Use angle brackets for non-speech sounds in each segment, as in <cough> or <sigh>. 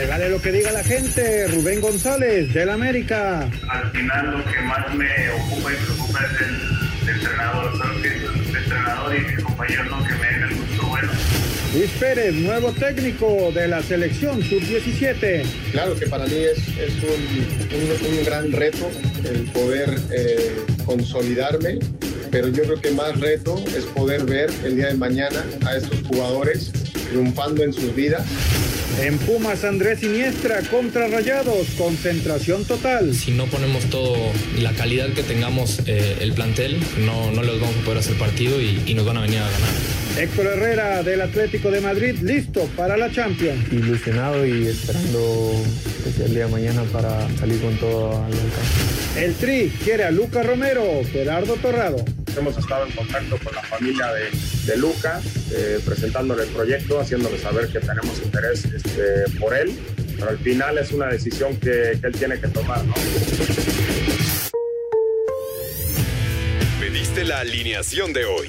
Llegale lo que diga la gente, Rubén González, del América. Al final lo que más me ocupa y preocupa es el, entrenador. Creo que es el entrenador y mis compañeros no que me den el gusto bueno. Luis Pérez, nuevo técnico de la selección sub-17. Claro que para mí es, es un, un, gran reto el poder eh, consolidarme, pero yo creo que más reto es poder ver el día de mañana a estos jugadores triunfando en sus vidas. En Pumas, Andrés Siniestra contra Rayados, concentración total. Si no ponemos todo la calidad que tengamos eh, el plantel, no, no los vamos a poder hacer partido y, y nos van a venir a ganar. Héctor Herrera del Atlético de Madrid, listo para la Champions. Ilusionado y esperando que sea el día de mañana para salir con todo al campo. El Tri quiere a Luca Romero, Gerardo Torrado. Hemos estado en contacto con la familia de, de Luca, eh, presentándole el proyecto, haciéndole saber que tenemos interés este, por él, pero al final es una decisión que, él tiene que tomar. ¿no? Pediste la alineación de hoy.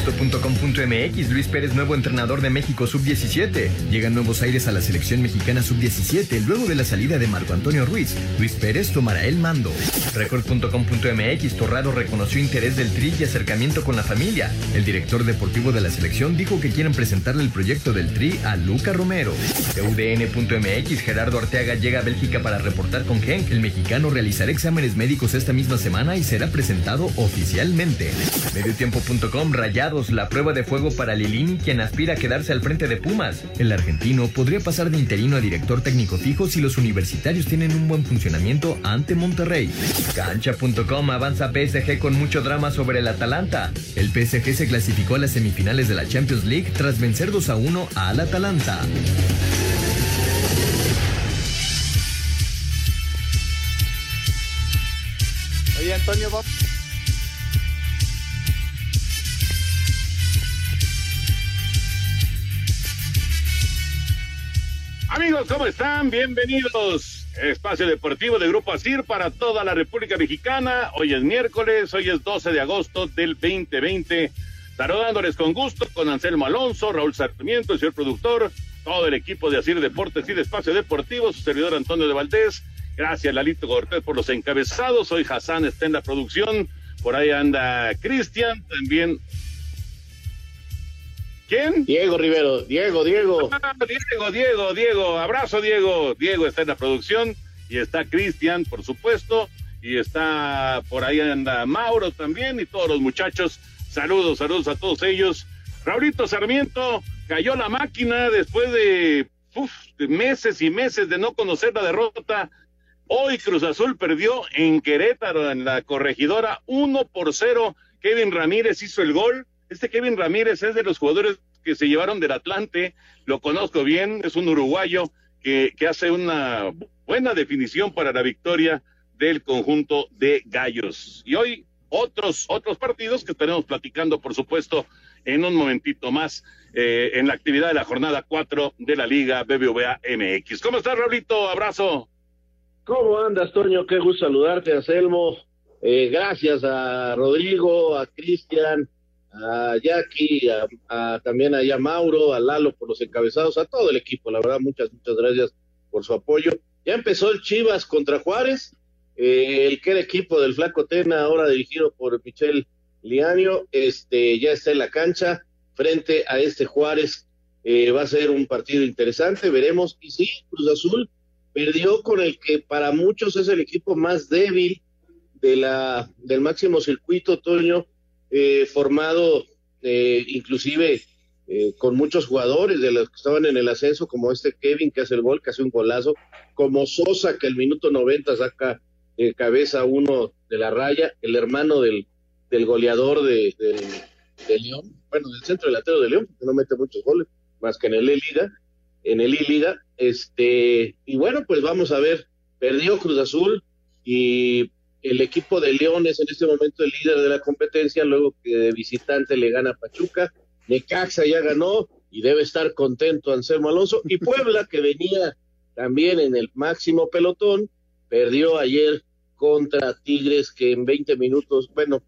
Esto.com.mx Luis Pérez, nuevo entrenador de México Sub-17. Llegan nuevos aires a la selección mexicana Sub-17 luego de la salida de Marco Antonio Ruiz. Luis Pérez tomará el mando. Record.com.mx Torrado reconoció interés del Tri y acercamiento con la familia. El director deportivo de la selección dijo que quieren presentarle el proyecto del Tri a Luca Romero. UDN.mx Gerardo Arteaga llega a Bélgica para reportar con Genk. El mexicano realizará exámenes médicos esta misma semana y será presentado oficialmente. Mediotiempo.com Rayado la prueba de fuego para Lilini, quien aspira a quedarse al frente de Pumas. El argentino podría pasar de interino a director técnico fijo si los universitarios tienen un buen funcionamiento ante Monterrey. Cancha.com avanza PSG con mucho drama sobre el Atalanta. El PSG se clasificó a las semifinales de la Champions League tras vencer 2 a 1 al Atalanta. Oye, Antonio. Amigos, ¿cómo están? Bienvenidos. Espacio Deportivo de Grupo ASIR para toda la República Mexicana. Hoy es miércoles, hoy es 12 de agosto del 2020. Saludándoles con gusto con Anselmo Alonso, Raúl Sarmiento, el señor productor, todo el equipo de ASIR Deportes y de Espacio Deportivo, su servidor Antonio de Valdés. Gracias, Lalito Cortés, por los encabezados. Hoy Hassan está en la producción. Por ahí anda Cristian, también ¿Quién? Diego Rivero, Diego, Diego. Ah, Diego, Diego, Diego, abrazo Diego. Diego está en la producción y está Cristian, por supuesto, y está por ahí anda Mauro también y todos los muchachos. Saludos, saludos a todos ellos. Raulito Sarmiento cayó la máquina después de, de meses y meses de no conocer la derrota. Hoy Cruz Azul perdió en Querétaro, en la corregidora, uno por cero. Kevin Ramírez hizo el gol este Kevin Ramírez es de los jugadores que se llevaron del Atlante, lo conozco bien, es un uruguayo que, que hace una buena definición para la victoria del conjunto de Gallos. Y hoy otros, otros partidos que estaremos platicando, por supuesto, en un momentito más eh, en la actividad de la jornada 4 de la Liga BBVA MX. ¿Cómo estás, Raulito? Abrazo. ¿Cómo andas, Toño? Qué gusto saludarte, Anselmo. Eh, gracias a Rodrigo, a Cristian, a Jackie, a, también a Mauro, a Lalo por los encabezados, a todo el equipo, la verdad, muchas, muchas gracias por su apoyo. Ya empezó el Chivas contra Juárez, eh, el que era equipo del Flaco Tena, ahora dirigido por Michel Lianio, este, ya está en la cancha frente a este Juárez. Eh, va a ser un partido interesante, veremos. Y sí, Cruz Azul perdió con el que para muchos es el equipo más débil de la, del máximo circuito, Toño, eh, formado eh, inclusive eh, con muchos jugadores de los que estaban en el ascenso, como este Kevin que hace el gol, que hace un golazo, como Sosa que el minuto 90 saca cabeza uno de la raya, el hermano del del goleador de, de, León, bueno, del centro delantero de León, porque no mete muchos goles, más que en el E-Liga, en el E-Liga, este, y bueno, pues vamos a ver, perdió Cruz Azul y el equipo de León es en este momento el líder de la competencia, luego que de visitante le gana Pachuca, Necaxa ya ganó y debe estar contento Anselmo Alonso, y <laughs> Puebla, que venía también en el máximo pelotón, perdió ayer contra Tigres, que en 20 minutos, bueno,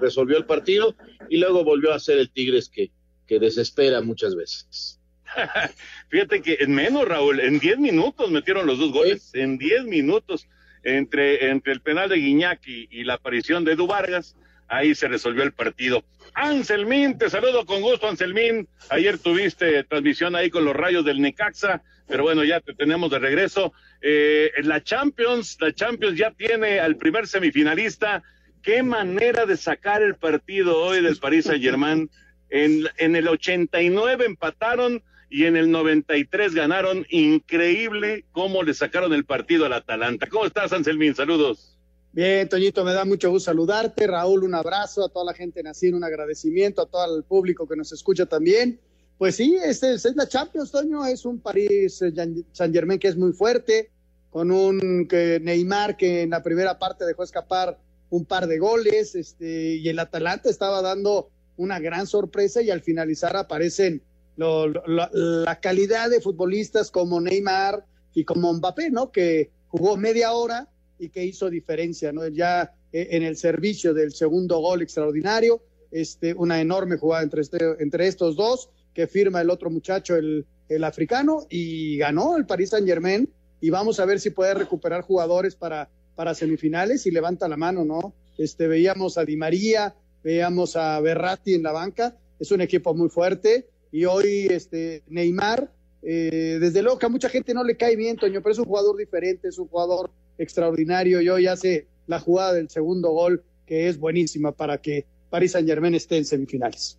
resolvió el partido y luego volvió a ser el Tigres que, que desespera muchas veces. <laughs> Fíjate que en menos, Raúl, en 10 minutos metieron los dos goles, en 10 minutos, entre, entre el penal de Guiñaki y la aparición de Edu Vargas, ahí se resolvió el partido. Anselmín, te saludo con gusto, Anselmín. Ayer tuviste transmisión ahí con los rayos del Necaxa, pero bueno, ya te tenemos de regreso. Eh, la Champions, la Champions ya tiene al primer semifinalista. Qué manera de sacar el partido hoy del París Saint Germain. En, en el 89 empataron y en el 93 ganaron. Increíble cómo le sacaron el partido al Atalanta. ¿Cómo estás, Anselmín? Saludos. Bien, Toñito, me da mucho gusto saludarte. Raúl, un abrazo a toda la gente en un agradecimiento a todo el público que nos escucha también. Pues sí, es, la Champions, Toño, es un París Saint Germain que es muy fuerte, con un Neymar que en la primera parte dejó escapar un par de goles, este, y el Atalanta estaba dando una gran sorpresa y al finalizar aparecen la calidad de futbolistas como Neymar y como Mbappé, ¿no? Que jugó media hora y que hizo diferencia, ¿no? Ya eh, en el servicio del segundo gol extraordinario, este, una enorme jugada entre, este, entre estos dos, que firma el otro muchacho, el, el africano, y ganó el Paris Saint Germain, y vamos a ver si puede recuperar jugadores para, para semifinales y levanta la mano, ¿no? Este, veíamos a Di María, veíamos a Berratti en la banca, es un equipo muy fuerte, y hoy este, Neymar, eh, desde luego a mucha gente no le cae bien, Toño, pero es un jugador diferente, es un jugador extraordinario y hoy hace la jugada del segundo gol que es buenísima para que Paris Saint Germain esté en semifinales.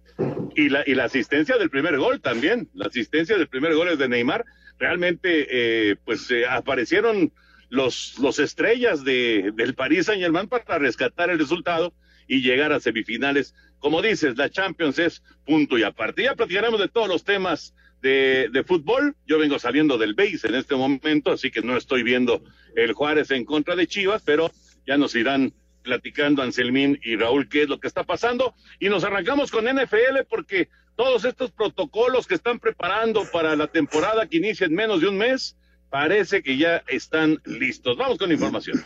Y la, y la asistencia del primer gol también, la asistencia del primer gol es de Neymar. Realmente, eh, pues eh, aparecieron los, los estrellas de, del Paris Saint Germain para rescatar el resultado y llegar a semifinales. Como dices, la Champions es punto y aparte. Ya platicaremos de todos los temas de, fútbol. Yo vengo saliendo del base en este momento, así que no estoy viendo el Juárez en contra de Chivas, pero ya nos irán platicando Anselmín y Raúl qué es lo que está pasando. Y nos arrancamos con NFL porque todos estos protocolos que están preparando para la temporada que inicia en menos de un mes, parece que ya están listos. Vamos con información.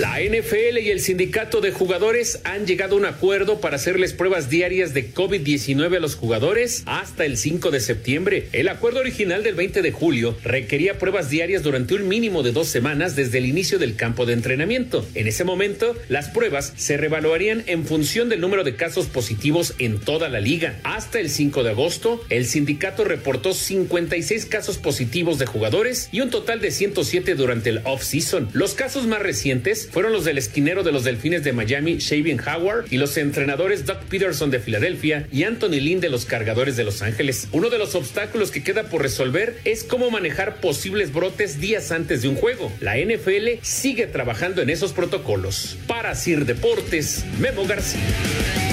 La NFL y el sindicato de jugadores han llegado a un acuerdo para hacerles pruebas diarias de COVID-19 a los jugadores hasta el 5 de septiembre. El acuerdo original del 20 de julio requería pruebas diarias durante un mínimo de dos semanas desde el inicio del campo de entrenamiento. En ese momento, las pruebas se revaluarían en función del número de casos positivos en toda la liga. Hasta el 5 de agosto, el sindicato reportó 56 casos positivos de jugadores y un total de 107 durante el off-season. Los casos más recientes fueron los del esquinero de los Delfines de Miami, Shaven Howard, y los entrenadores Doug Peterson de Filadelfia y Anthony Lynn de los Cargadores de Los Ángeles. Uno de los obstáculos que queda por resolver es cómo manejar posibles brotes días antes de un juego. La NFL sigue trabajando en esos protocolos. Para Sir Deportes, Memo García.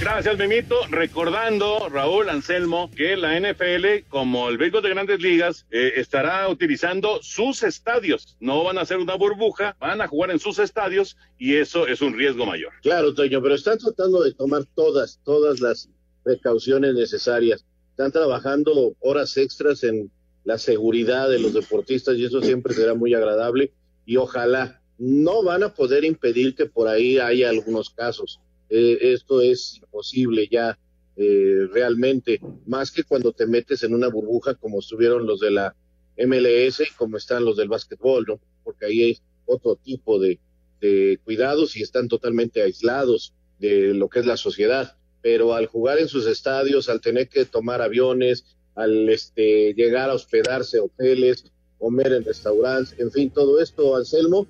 Gracias, Mimito. Recordando, Raúl Anselmo, que la NFL, como el béisbol de grandes ligas, eh, estará utilizando sus estadios. No van a hacer una burbuja, van a jugar en sus estadios y eso es un riesgo mayor. Claro, Toño, pero están tratando de tomar todas, todas las precauciones necesarias. Están trabajando horas extras en la seguridad de los deportistas y eso siempre será muy agradable y ojalá no van a poder impedir que por ahí haya algunos casos eh, esto es imposible ya eh, realmente, más que cuando te metes en una burbuja como estuvieron los de la MLS y como están los del básquetbol, ¿no? Porque ahí hay otro tipo de, de cuidados y están totalmente aislados de lo que es la sociedad. Pero al jugar en sus estadios, al tener que tomar aviones, al este, llegar a hospedarse hoteles, comer en restaurantes, en fin, todo esto, Anselmo,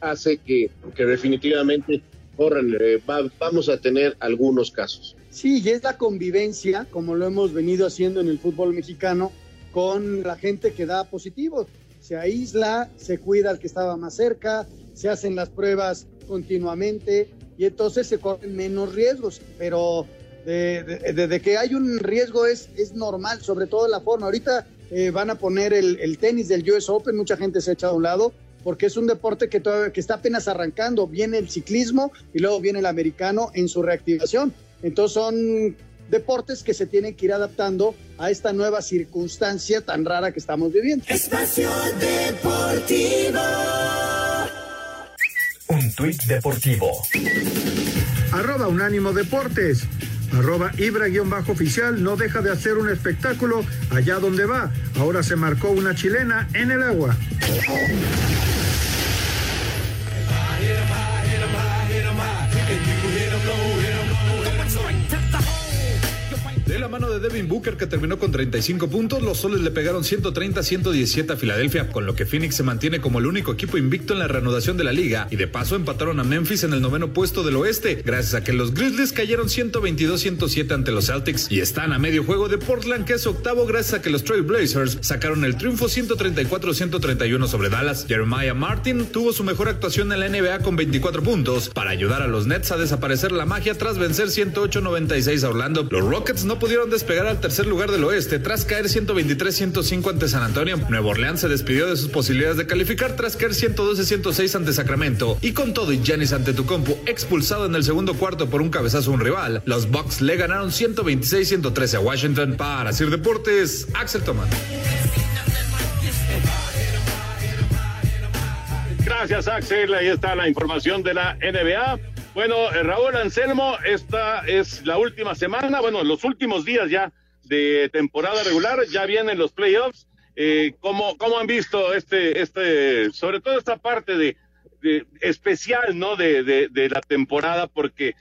hace que, que definitivamente eh, vamos a tener algunos casos. Sí, y es la convivencia, como lo hemos venido haciendo en el fútbol mexicano, con la gente que da positivo. se aísla, se cuida al que estaba más cerca, se hacen las pruebas continuamente y entonces se corren menos riesgos, pero de, que hay un riesgo es, es normal, sobre todo la forma. Ahorita eh, van a poner el, tenis del US Open, mucha gente se ha echado a un lado, porque es un deporte que, todavía, que está apenas arrancando. Viene el ciclismo y luego viene el americano en su reactivación. Entonces son deportes que se tienen que ir adaptando a esta nueva circunstancia tan rara que estamos viviendo. Espacio Deportivo. Un tuit deportivo. Arroba Unánimo Deportes. Arroba Ibra-oficial no deja de hacer un espectáculo allá donde va. Ahora se marcó una chilena en el agua. De la mano de Devin Booker, que terminó con 35 puntos, los soles le pegaron 130-117 a Filadelfia, con lo que Phoenix se mantiene como el único equipo invicto en la reanudación de la liga. Y de paso empataron a Memphis en el noveno puesto del oeste, gracias a que los Grizzlies cayeron 122-107 ante los Celtics y están a medio juego de Portland, que es octavo, gracias a que los Trail Blazers sacaron el triunfo 134-131 sobre Dallas. Jeremiah Martin tuvo su mejor actuación en la NBA con 24 puntos para ayudar a los Nets a desaparecer la magia tras vencer 108-96 a Orlando. Los Rockets no pudieron despegar al tercer lugar del oeste tras caer 123-105 ante San Antonio. Nuevo Orleans se despidió de sus posibilidades de calificar tras caer 112-106 ante Sacramento. Y con todo y Giannis ante Tucumpo expulsado en el segundo cuarto por un cabezazo a un rival, los Bucks le ganaron 126-113 a Washington. Para Sir Deportes, Axel Tomás. Gracias, Axel. Ahí está la información de la NBA. Bueno, eh, Raúl Anselmo, esta es la última semana, bueno, los últimos días ya de temporada regular, ya vienen los playoffs. Eh, ¿cómo, ¿Cómo han visto este, este, sobre todo esta parte de, especial, ¿no? De, de, la temporada, porque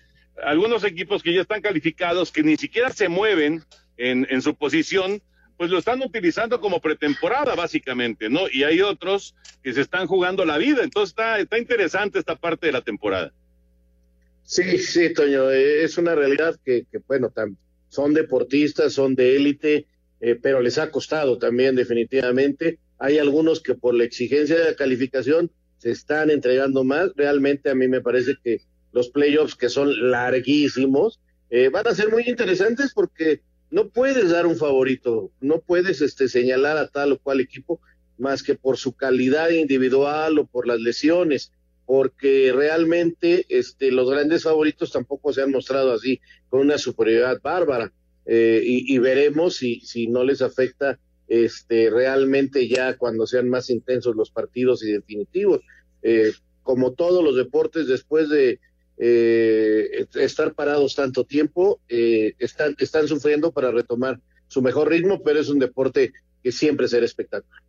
algunos equipos que ya están calificados, que ni siquiera se mueven en, en su posición, pues lo están utilizando como pretemporada, básicamente, ¿no? Y hay otros que se están jugando la vida. Entonces está, está interesante esta parte de la temporada. Sí, sí, Toño, eh, es una realidad que, que bueno, son deportistas, son de élite, eh, pero les ha costado también definitivamente. Hay algunos que por la exigencia de la calificación se están entregando más. Realmente a mí me parece que los playoffs que son larguísimos eh, van a ser muy interesantes porque no puedes dar un favorito, no puedes este, señalar a tal o cual equipo más que por su calidad individual o por las lesiones porque realmente este, los grandes favoritos tampoco se han mostrado así, con una superioridad bárbara. Eh, y, veremos si, no les afecta este, realmente ya cuando sean más intensos los partidos y definitivos. Eh, como todos los deportes, después de eh, estar parados tanto tiempo, están, están sufriendo para retomar su mejor ritmo, pero es un deporte que siempre será espectacular.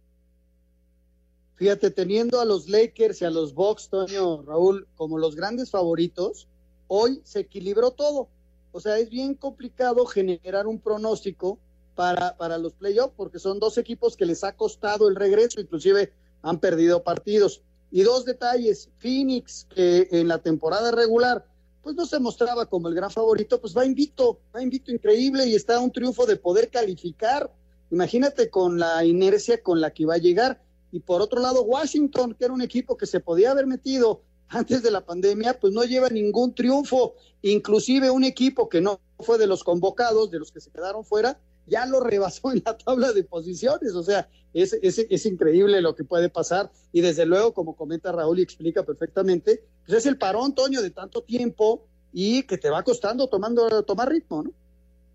Fíjate, teniendo a los Lakers y a los Bucks, Toño, Raúl, como los grandes favoritos, hoy se equilibró todo. O sea, es bien complicado generar un pronóstico para, para los playoffs, porque son dos equipos que les ha costado el regreso, inclusive han perdido partidos. Y dos detalles, Phoenix, que en la temporada regular, pues no se mostraba como el gran favorito, pues va invito, va invito increíble y está un triunfo de poder calificar. Imagínate con la inercia con la que va a llegar y por otro lado, Washington, que era un equipo que se podía haber metido antes de la pandemia, pues no lleva ningún triunfo. Inclusive un equipo que no fue de los convocados, de los que se quedaron fuera, ya lo rebasó en la tabla de posiciones. O sea, es, es, es increíble lo que puede pasar. Y desde luego, como comenta Raúl y explica perfectamente, pues es el parón, Toño, de tanto tiempo y que te va costando tomando, tomar ritmo, ¿no?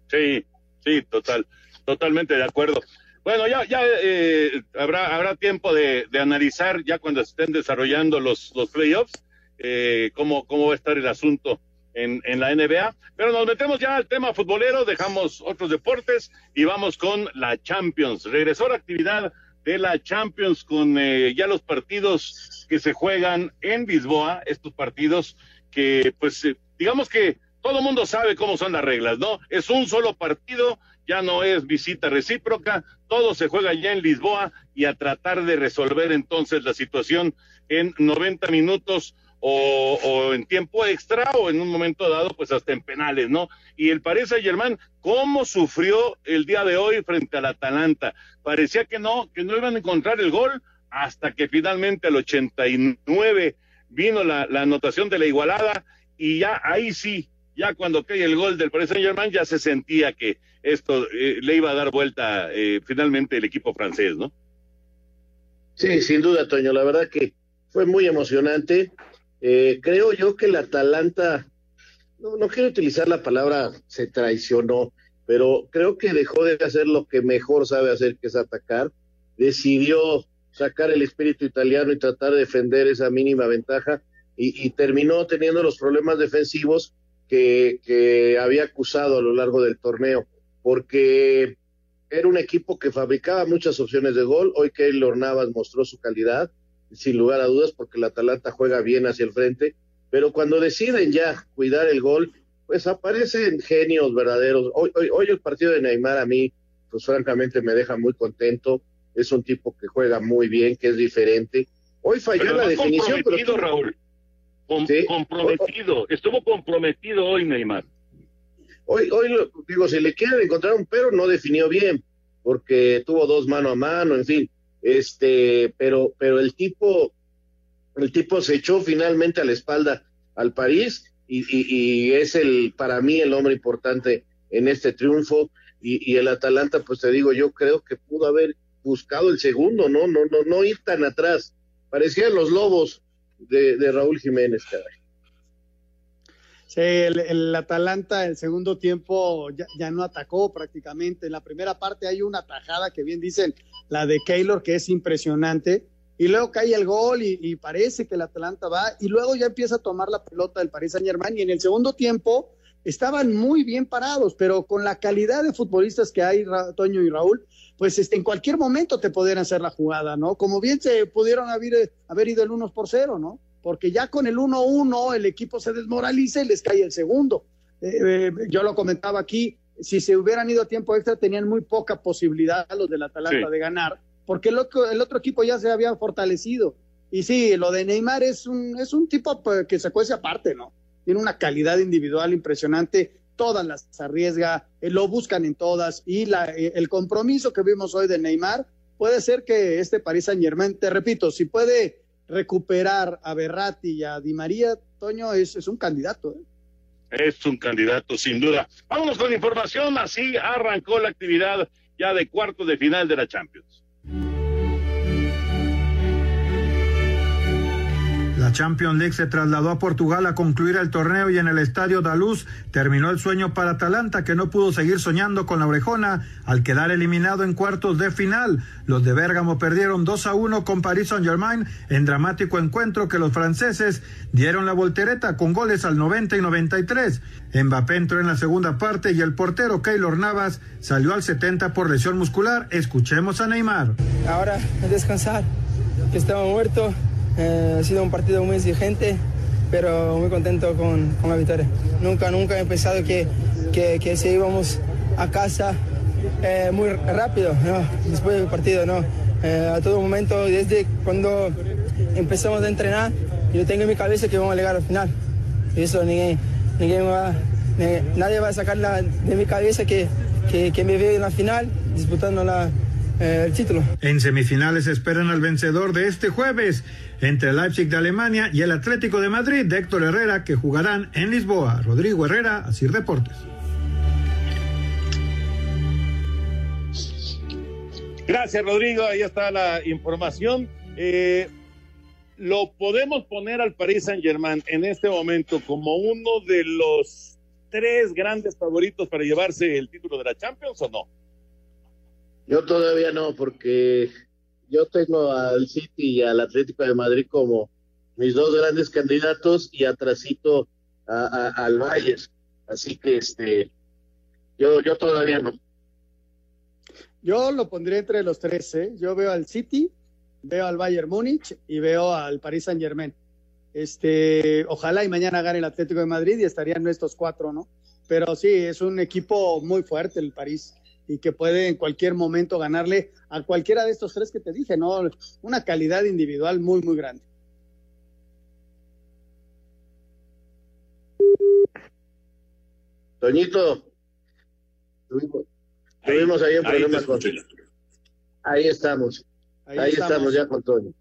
Sí, sí, total, totalmente de acuerdo. Bueno, ya, ya eh, habrá, tiempo de, analizar ya cuando estén desarrollando los, playoffs, eh, cómo, cómo va a estar el asunto en, la NBA. Pero nos metemos ya al tema futbolero, dejamos otros deportes y vamos con la Champions. Regresó la actividad de la Champions con eh, ya los partidos que se juegan en Lisboa, estos partidos que pues digamos que todo el mundo sabe cómo son las reglas, ¿no? Es un solo partido ya no es visita recíproca, todo se juega ya en Lisboa y a tratar de resolver entonces la situación en 90 minutos o, en tiempo extra o en un momento dado pues hasta en penales, ¿no? Y el Paris Saint Germain, ¿cómo sufrió el día de hoy frente al Atalanta? Parecía que no, que no iban a encontrar el gol hasta que finalmente al 89 vino la, la anotación de la igualada y ya ahí sí, ya cuando cae el gol del Paris Saint Germain ya se sentía que esto eh, le iba a dar vuelta eh, finalmente el equipo francés, ¿no? Sí, sin duda, Toño, la verdad que fue muy emocionante. Eh, creo yo que el Atalanta, no, no quiero utilizar la palabra se traicionó, pero creo que dejó de hacer lo que mejor sabe hacer, que es atacar. Decidió sacar el espíritu italiano y tratar de defender esa mínima ventaja y, terminó teniendo los problemas defensivos que, que había acusado a lo largo del torneo, porque era un equipo que fabricaba muchas opciones de gol. Hoy Keylor Navas mostró su calidad, sin lugar a dudas, porque el Atalanta juega bien hacia el frente. Pero cuando deciden ya cuidar el gol, pues aparecen genios verdaderos. Hoy, hoy, hoy el partido de Neymar a mí, pues francamente me deja muy contento. Es un tipo que juega muy bien, que es diferente. Hoy falló Pero la definición, comprometido, Raúl. Com- Sí. Comprometido, estuvo comprometido hoy Neymar. Hoy, hoy digo, si le quieren encontrar un pero, no definió bien, porque tuvo dos mano a mano, en fin. Este, pero, pero el tipo, el tipo se echó finalmente a la espalda al París y, y- es el, para mí, el hombre importante en este triunfo. Y, y el Atalanta, pues te digo, yo creo que pudo haber buscado el segundo, no, no, no, no ir tan atrás. Parecían los lobos de, de Raúl Jiménez, caray. Sí, el, el Atalanta el segundo tiempo ya, no atacó prácticamente. En la primera parte hay una tajada que bien dicen, la de Keylor, que es impresionante. Y luego cae el gol y, parece que el Atalanta va. Y luego ya empieza a tomar la pelota del Paris Saint Germain. Y en el segundo tiempo estaban muy bien parados, pero con la calidad de futbolistas que hay, Toño y Raúl, pues este, en cualquier momento te podrían hacer la jugada, ¿no? Como bien se pudieron haber, haber ido el 1 por 0, ¿no? Porque ya con el 1-1 el equipo se desmoraliza y les cae el segundo. Eh, eh, yo lo comentaba aquí, si se hubieran ido a tiempo extra tenían muy poca posibilidad los del Atalanta Sí. de ganar, porque el otro, el otro equipo ya se había fortalecido. Y sí, lo de Neymar es un, es un tipo pues, que se cuece aparte, ¿no? Tiene una calidad individual impresionante, todas las arriesga, eh, lo buscan en todas, y la, el compromiso que vimos hoy de Neymar puede ser que este Paris Saint Germain, te repito, si puede recuperar a Berratti y a Di María, Toño es, es un candidato. ¿eh? Es un candidato, sin duda. Vámonos con información. Así arrancó la actividad ya de cuartos de final de la Champions. La Champions League se trasladó a Portugal a concluir el torneo y en el estadio Daluz terminó el sueño para Atalanta que no pudo seguir soñando con la orejona al quedar eliminado en cuartos de final. Los de Bérgamo perdieron 2 a 1 con Paris Saint Germain en dramático encuentro que los franceses dieron la voltereta con goles al 90 y 93. Mbappé entró en la segunda parte y el portero Keylor Navas salió al 70 por lesión muscular. Escuchemos a Neymar. Ahora descansar, que estaba muerto. Eh, ha sido un partido muy exigente, pero muy contento con, con la victoria. Nunca, nunca he pensado que, que, que si íbamos a casa eh, muy rápido, después del partido. ¿no? Eh, a todo momento, desde cuando empezamos a entrenar, yo tengo en mi cabeza que vamos a llegar al final. Y eso nadie va a sacar de mi cabeza que, que, que me veo en la final disputando eh, el título. En semifinales esperan al vencedor de este jueves entre el Leipzig de Alemania y el Atlético de Madrid de Héctor Herrera que jugarán en Lisboa. Rodrigo Herrera, Asir Deportes. Gracias, Rodrigo. Ahí está la información. Eh, ¿Lo podemos poner al Paris Saint Germain en este momento como uno de los tres grandes favoritos para llevarse el título de la Champions o no? Yo todavía no, porque yo tengo al City y al Atlético de Madrid como mis dos grandes candidatos y atrasito a, al Bayern. Así que este, yo, yo todavía no. Yo lo pondría entre los tres, ¿eh? Yo veo al City, veo al Bayern Múnich y veo al Paris Saint Germain. Este, ojalá y mañana gane el Atlético de Madrid y estarían estos cuatro, ¿no? Pero sí, es un equipo muy fuerte el París y que puede en cualquier momento ganarle a cualquiera de estos tres que te dije, ¿no? Una calidad individual muy, muy grande. Toñito, tuvimos, tuvimos ahí un ahí te problema con... escucho Ahí estamos. Ahí, estamos. ya con Toño.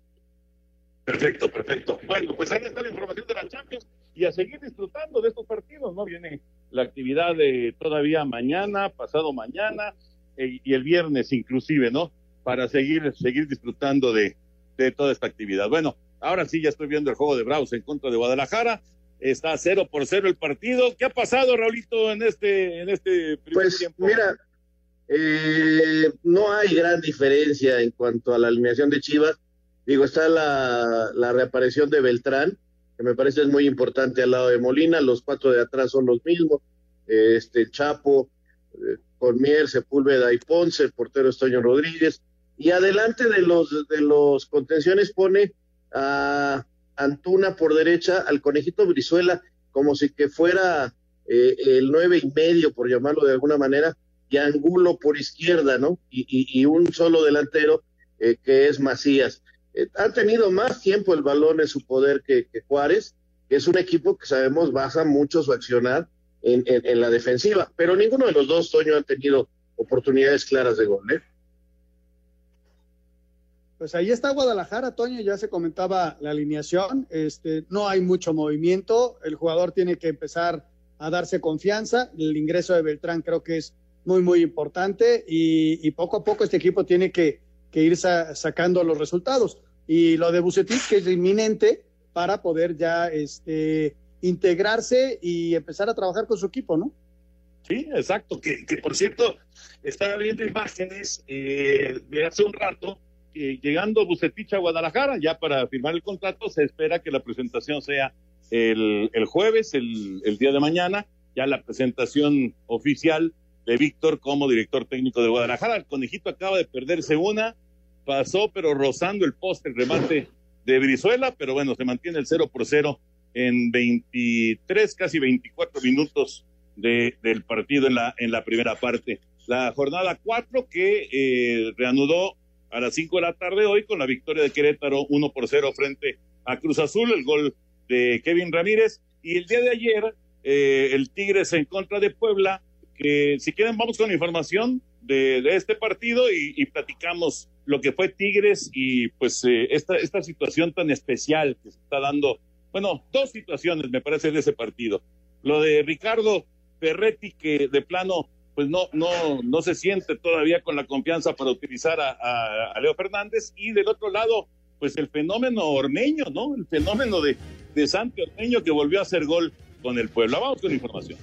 Perfecto, perfecto. Bueno, pues ahí está la información de la Champions y a seguir disfrutando de estos partidos, ¿no? Viene la actividad de todavía mañana, pasado mañana eh, y el viernes inclusive, ¿no? Para seguir, seguir disfrutando de, de toda esta actividad. Bueno, ahora sí ya estoy viendo el juego de Braus en contra de Guadalajara. Está cero por cero el partido. ¿Qué ha pasado, Raulito, en este, en este primer pues, tiempo? Mira, eh, no hay gran diferencia en cuanto a la alineación de Chivas. Digo, está la, la reaparición de Beltrán, que me parece es muy importante al lado de Molina. Los cuatro de atrás son los mismos. Este Chapo, eh, Cormier, Sepúlveda y Ponce, el portero Estoño Rodríguez. Y adelante de los, de los contenciones pone a Antuna por derecha, al conejito Brizuela, como si que fuera eh, el nueve y medio, por llamarlo de alguna manera, y Angulo por izquierda, ¿no? Y, un solo delantero eh, que es Macías. Eh, han tenido más tiempo el balón en su poder que, Juárez, que es un equipo que sabemos basa mucho su accionar en, en, la defensiva, pero ninguno de los dos, Toño, han tenido oportunidades claras de gol, ¿eh? Pues ahí está Guadalajara, Toño, ya se comentaba la alineación, este, no hay mucho movimiento, el jugador tiene que empezar a darse confianza, el ingreso de Beltrán creo que es muy, muy importante y, poco a poco este equipo tiene que, ir sacando los resultados. Y lo de Bucetich, que es inminente para poder ya este, integrarse y empezar a trabajar con su equipo, ¿no? Sí, exacto, que, por cierto, estaba viendo imágenes eh, de hace un rato, llegando Bucetich a Guadalajara, ya para firmar el contrato, se espera que la presentación sea el, el jueves, el, el día de mañana, ya la presentación oficial de Víctor como director técnico de Guadalajara. El conejito acaba de perderse una, pasó pero rozando el poste, el remate de Brizuela, pero bueno, se mantiene el 0 por 0 en 23, casi 24 minutos de, del partido en la, en la primera parte. La jornada 4 que eh, reanudó a las 5 de la tarde hoy con la victoria de Querétaro 1 por 0 frente a Cruz Azul, el gol de Kevin Ramírez. Y el día de ayer, eh, el Tigres en contra de Puebla que si quieren vamos con información de, este partido y, platicamos lo que fue Tigres y pues eh, esta, esta situación tan especial que se está dando, bueno, dos situaciones me parece de ese partido. Lo de Ricardo Ferretti que de plano pues no, no, no se siente todavía con la confianza para utilizar a, a, Leo Fernández y del otro lado pues el fenómeno ormeño, ¿no? El fenómeno de, de Santi Ormeño que volvió a hacer gol con el pueblo. Vamos con información.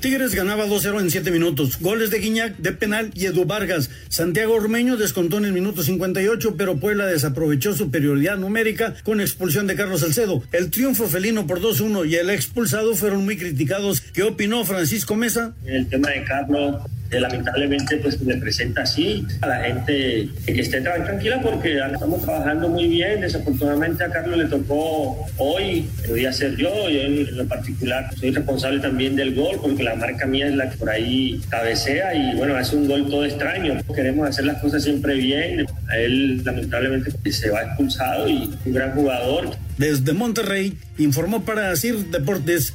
Tigres ganaba 2-0 en 7 minutos. Goles de Guiñac, de penal y Edu Vargas. Santiago Ormeño descontó en el minuto 58, pero Puebla desaprovechó superioridad numérica con expulsión de Carlos Salcedo. El triunfo felino por 2-1 y el expulsado fueron muy criticados. ¿Qué opinó Francisco Mesa? El tema de Carlos lamentablemente pues me presenta así a la gente que esté tranquila porque estamos trabajando muy bien. Desafortunadamente a Carlos le tocó hoy podía ser yo y en lo particular soy responsable también del gol porque la marca mía es la que por ahí cabecea y bueno hace un gol todo extraño. Queremos hacer las cosas siempre bien. A él lamentablemente se va expulsado y un gran jugador. Desde Monterrey informó para CIR Deportes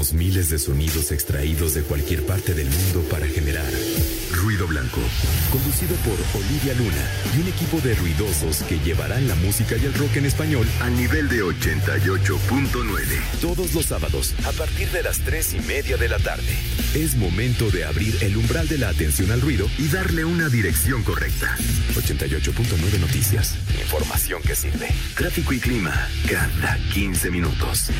Miles de sonidos extraídos de cualquier parte del mundo para generar Ruido Blanco, conducido por Olivia Luna y un equipo de ruidosos que llevarán la música y el rock en español al nivel de 88.9. Todos los sábados, a partir de las 3 y media de la tarde. Es momento de abrir el umbral de la atención al ruido y darle una dirección correcta. 88.9 Noticias. Información que sirve. Tráfico y clima cada 15 minutos.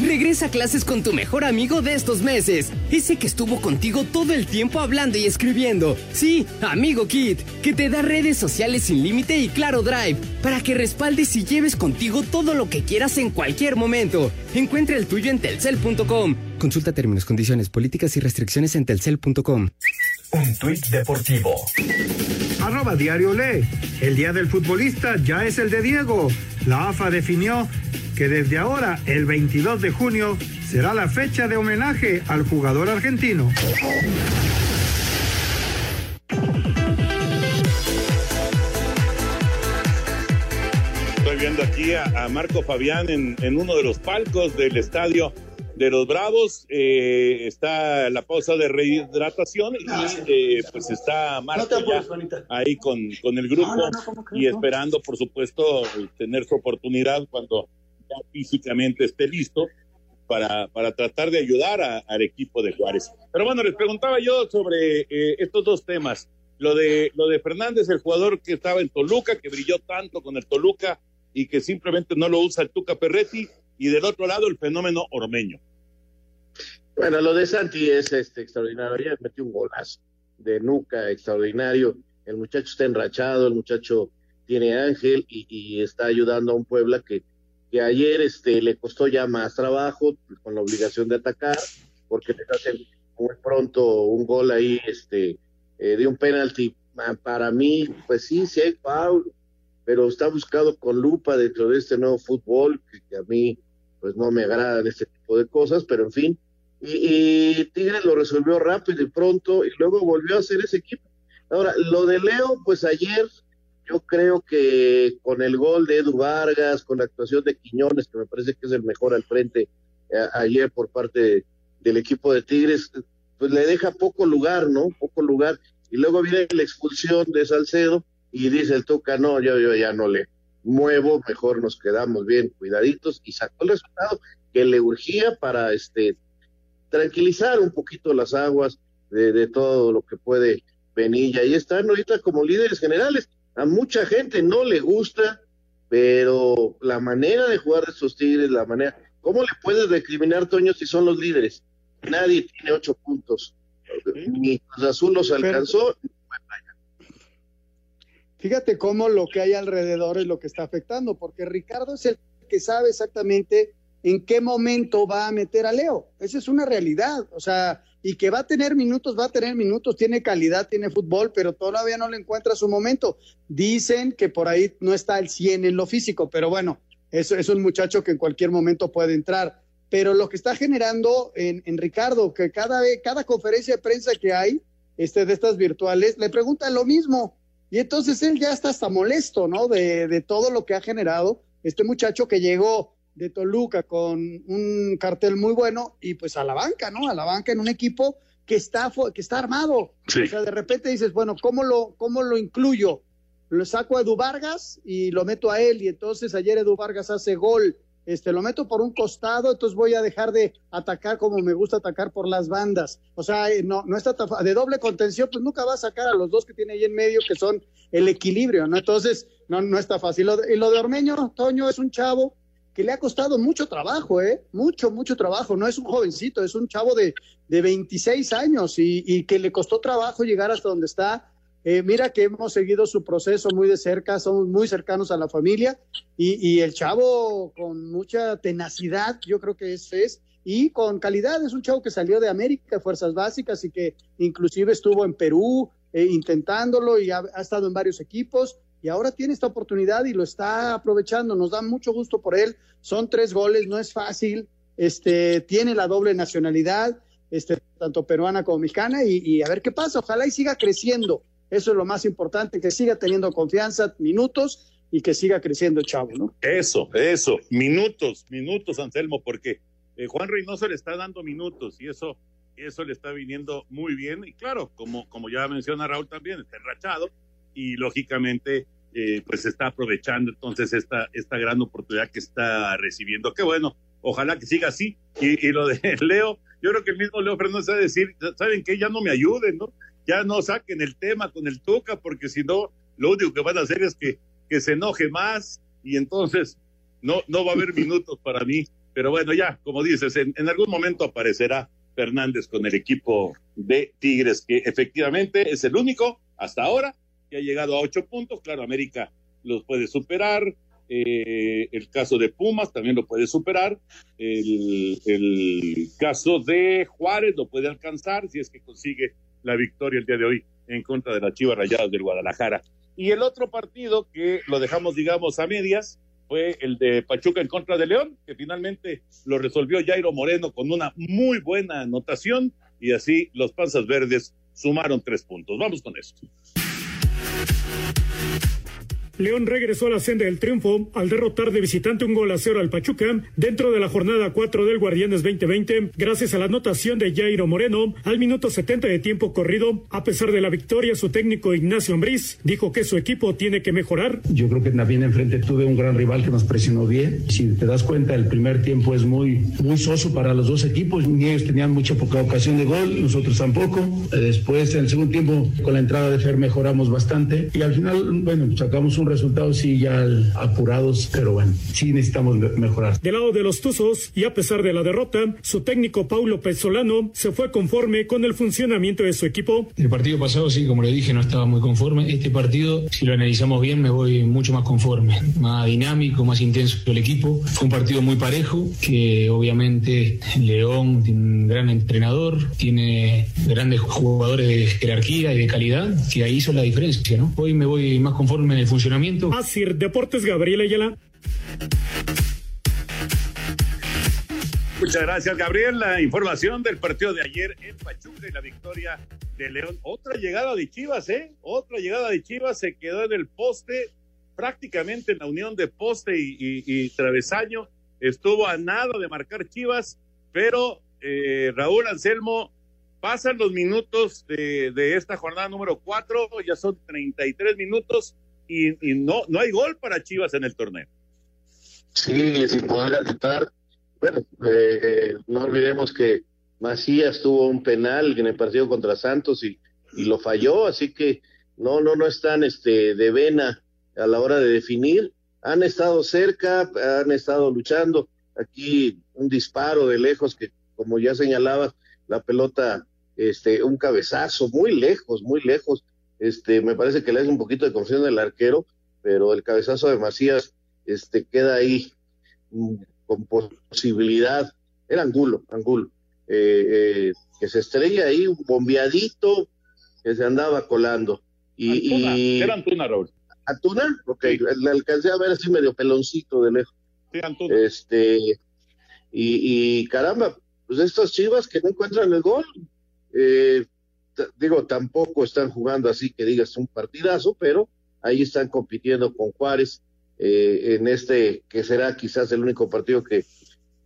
Regresa a clases con tu mejor amigo de estos meses. Ese que estuvo contigo todo el tiempo hablando y escribiendo. Sí, Amigo Kit, que te da redes sociales sin límite y claro drive, para que respaldes y lleves contigo todo lo que quieras en cualquier momento. Encuentra el tuyo en telcel.com. Consulta términos, condiciones, políticas y restricciones en telcel.com. Un tuit deportivo. Arroba Diario Le. El día del futbolista ya es el de Diego. la AFA definió que desde ahora, el 22 de junio, será la fecha de homenaje al jugador argentino. Estoy viendo aquí a, Marco Fabián en, en, uno de los palcos del estadio de los Bravos. Eh, está la pausa de rehidratación y eh, pues está Marco ya ahí con, con el grupo y esperando, por supuesto, tener su oportunidad cuando ya físicamente esté listo para, para tratar de ayudar al equipo de Juárez. Pero bueno, les preguntaba yo sobre eh, estos dos temas. Lo de, lo de Fernández, el jugador que estaba en Toluca, que brilló tanto con el Toluca y que simplemente no lo usa el Tuca Perretti, y del otro lado el fenómeno ormeño. Bueno, lo de Santi es este extraordinario. Ayer metió un golazo de nuca extraordinario. El muchacho está enrachado, el muchacho tiene ángel y, está ayudando a un Puebla que, que ayer este, le costó ya más trabajo con la obligación de atacar, porque le hace muy pronto un gol ahí este, eh, de un penalti. Ah, para mí, pues sí, sí hay pero está buscado con lupa dentro de este nuevo fútbol, que, a mí pues no me agradan este tipo de cosas, pero en fin. Y, Tigres lo resolvió rápido y pronto y luego volvió a hacer ese equipo. Ahora, lo de Leo, pues ayer yo creo que con el gol de Edu Vargas, con la actuación de Quiñones, que me parece que es el mejor al frente eh, ayer por parte del equipo de Tigres, pues le deja poco lugar, ¿no? Poco lugar. Y luego viene la expulsión de Salcedo y dice el Tuca, no, yo, yo ya no le muevo, mejor nos quedamos bien cuidaditos y sacó el resultado que le urgía para este tranquilizar un poquito las aguas de, todo lo que puede venir. Y ahí están ahorita como líderes generales. A mucha gente no le gusta, pero la manera de jugar de estos Tigres, la manera, ¿cómo le puedes recriminar, Toño, si son los líderes? Nadie tiene ocho puntos. Ni Cruz Azul los alcanzó, Fíjate cómo lo que hay alrededor es lo que está afectando, porque Ricardo es el que sabe exactamente en qué momento va a meter a Leo. Esa es una realidad. O sea, y que va a tener minutos, va a tener minutos, tiene calidad, tiene fútbol, pero todavía no le encuentra su momento. Dicen que por ahí no está el 100 en lo físico, pero bueno, eso es un muchacho que en cualquier momento puede entrar. Pero lo que está generando en, Ricardo, que cada, cada conferencia de prensa que hay, este, de estas virtuales, le pregunta lo mismo y entonces él ya está hasta molesto, ¿no? De, de todo lo que ha generado este muchacho que llegó de Toluca con un cartel muy bueno y pues a la banca, ¿no? A la banca en un equipo que está, que está armado. O sea, de repente dices, bueno, ¿cómo lo, cómo lo incluyo? Lo saco a Edu Vargas y lo meto a él y entonces ayer Edu Vargas hace gol este, lo meto por un costado, entonces voy a dejar de atacar como me gusta atacar por las bandas. O sea, eh, no, no está de doble contención, pues nunca va a sacar a los dos que tiene ahí en medio, que son el equilibrio, ¿no? Entonces, no, no está fácil. y lo de Ormeño, Toño, es un chavo que le ha costado mucho trabajo, ¿eh? Mucho, mucho trabajo. No es un jovencito, es un chavo de, de 26 años y, y que le costó trabajo llegar hasta donde está eh, mira que hemos seguido su proceso muy de cerca, somos muy cercanos a la familia y, el chavo con mucha tenacidad, yo creo que ese es, y con calidad, es un chavo que salió de América, Fuerzas Básicas y que inclusive estuvo en Perú eh, intentándolo y ha, estado en varios equipos y ahora tiene esta oportunidad y lo está aprovechando, nos da mucho gusto por él, son tres goles, no es fácil, este, tiene la doble nacionalidad, este, tanto peruana como mexicana y, y a ver qué pasa, ojalá y siga creciendo eso es lo más importante, que siga teniendo confianza, minutos y que siga creciendo Chavo, ¿no? Eso, eso, minutos, minutos, Anselmo, porque eh, Juan Reynoso le está dando minutos y eso, eso le está viniendo muy bien. Y claro, como, como ya menciona Raúl también, está enrachado y lógicamente eh, pues está aprovechando entonces esta, esta gran oportunidad que está recibiendo. Qué bueno, ojalá que siga así. Y, y lo de <laughs> Leo, yo creo que el mismo Leo Fernández va a decir, ¿saben qué? Ya no me ayuden, ¿no? Ya no saquen el tema con el Tuca, porque si no, lo único que van a hacer es que, que se enoje más y entonces no, no va a haber <laughs> minutos para mí. Pero bueno, ya, como dices, en, en algún momento aparecerá Fernández con el equipo de Tigres, que efectivamente es el único hasta ahora que ha llegado a ocho puntos. Claro, América los puede superar. Eh, el caso de Pumas también lo puede superar. El, el caso de Juárez lo puede alcanzar si es que consigue la victoria el día de hoy en contra de las Chivas Rayadas del Guadalajara. Y el otro partido que lo dejamos, digamos, a medias, fue el de Pachuca en contra de León, que finalmente lo resolvió Jairo Moreno con una muy buena anotación y así los Panzas Verdes sumaron tres puntos. Vamos con esto. León regresó a la senda del triunfo al derrotar de visitante un gol a cero al Pachuca dentro de la jornada 4 del Guardianes 2020 gracias a la anotación de Jairo Moreno al minuto 70 de tiempo corrido. A pesar de la victoria, su técnico Ignacio Ambriz dijo que su equipo tiene que mejorar. Yo creo que también enfrente tuve un gran rival que nos presionó bien. Si te das cuenta, el primer tiempo es muy, muy soso para los dos equipos. Ni ellos tenían mucha poca ocasión de gol, nosotros tampoco. Después, en el segundo tiempo, con la entrada de Fer mejoramos bastante y al final, bueno, sacamos un resultados sí ya apurados, pero bueno, sí necesitamos mejorar. Del lado de los Tuzos, y a pesar de la derrota, su técnico Paulo Pezzolano se fue conforme con el funcionamiento de su equipo. El partido pasado, sí, como le dije, no estaba muy conforme. Este partido, si lo analizamos bien, me voy mucho más conforme, más dinámico, más intenso el equipo. Fue un partido muy parejo, que obviamente León tiene un gran entrenador, tiene grandes jugadores de jerarquía y de calidad, que ahí hizo la diferencia, ¿no? Hoy me voy más conforme en el funcionamiento Asir Deportes, Gabriel Ayala. Muchas gracias, Gabriel. La información del partido de ayer en Pachuca y la victoria de León. Otra llegada de Chivas, ¿eh? Otra llegada de Chivas se quedó en el poste, prácticamente en la unión de poste y, y, travesaño. Estuvo a nada de marcar Chivas, pero eh, Raúl Anselmo pasan los minutos de, de esta jornada número cuatro, ya son 33 minutos y, y, no, no hay gol para Chivas en el torneo. Sí, sin poder aceptar. Bueno, eh, eh, no olvidemos que Macías tuvo un penal en el partido contra Santos y, y lo falló, así que no, no, no están este, de vena a la hora de definir. Han estado cerca, han estado luchando. Aquí un disparo de lejos que, como ya señalaba, la pelota, este, un cabezazo muy lejos, muy lejos este, me parece que le hace un poquito de confusión el arquero, pero el cabezazo de Macías este, queda ahí mm, con posibilidad. Era Angulo, Angulo, eh, eh, que se estrella ahí, un bombeadito que se andaba colando. Y, Antuna, y... era Antuna, Raúl. ¿Antuna? Ok, le alcancé a ver así medio peloncito de lejos. Sí, Antuna. Este, y, y caramba, pues estas chivas que no encuentran el gol, eh, digo, tampoco están jugando así que digas un partidazo, pero ahí están compitiendo con Juárez eh, en este que será quizás el único partido que,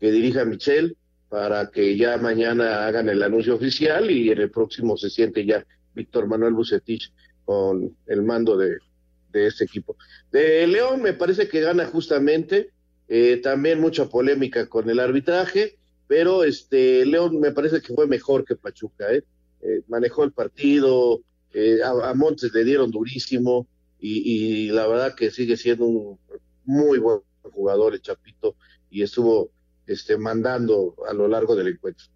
dirija Michel para que ya mañana hagan el anuncio oficial y en el próximo se siente ya Víctor Manuel Bucetich con el mando de, de este equipo. De León me parece que gana justamente, eh, también mucha polémica con el arbitraje, pero este León me parece que fue mejor que Pachuca, ¿eh? Eh, manejó el partido, eh, a, Montes le dieron durísimo y, la verdad que sigue siendo un muy buen jugador el Chapito y estuvo este, mandando a lo largo del encuentro.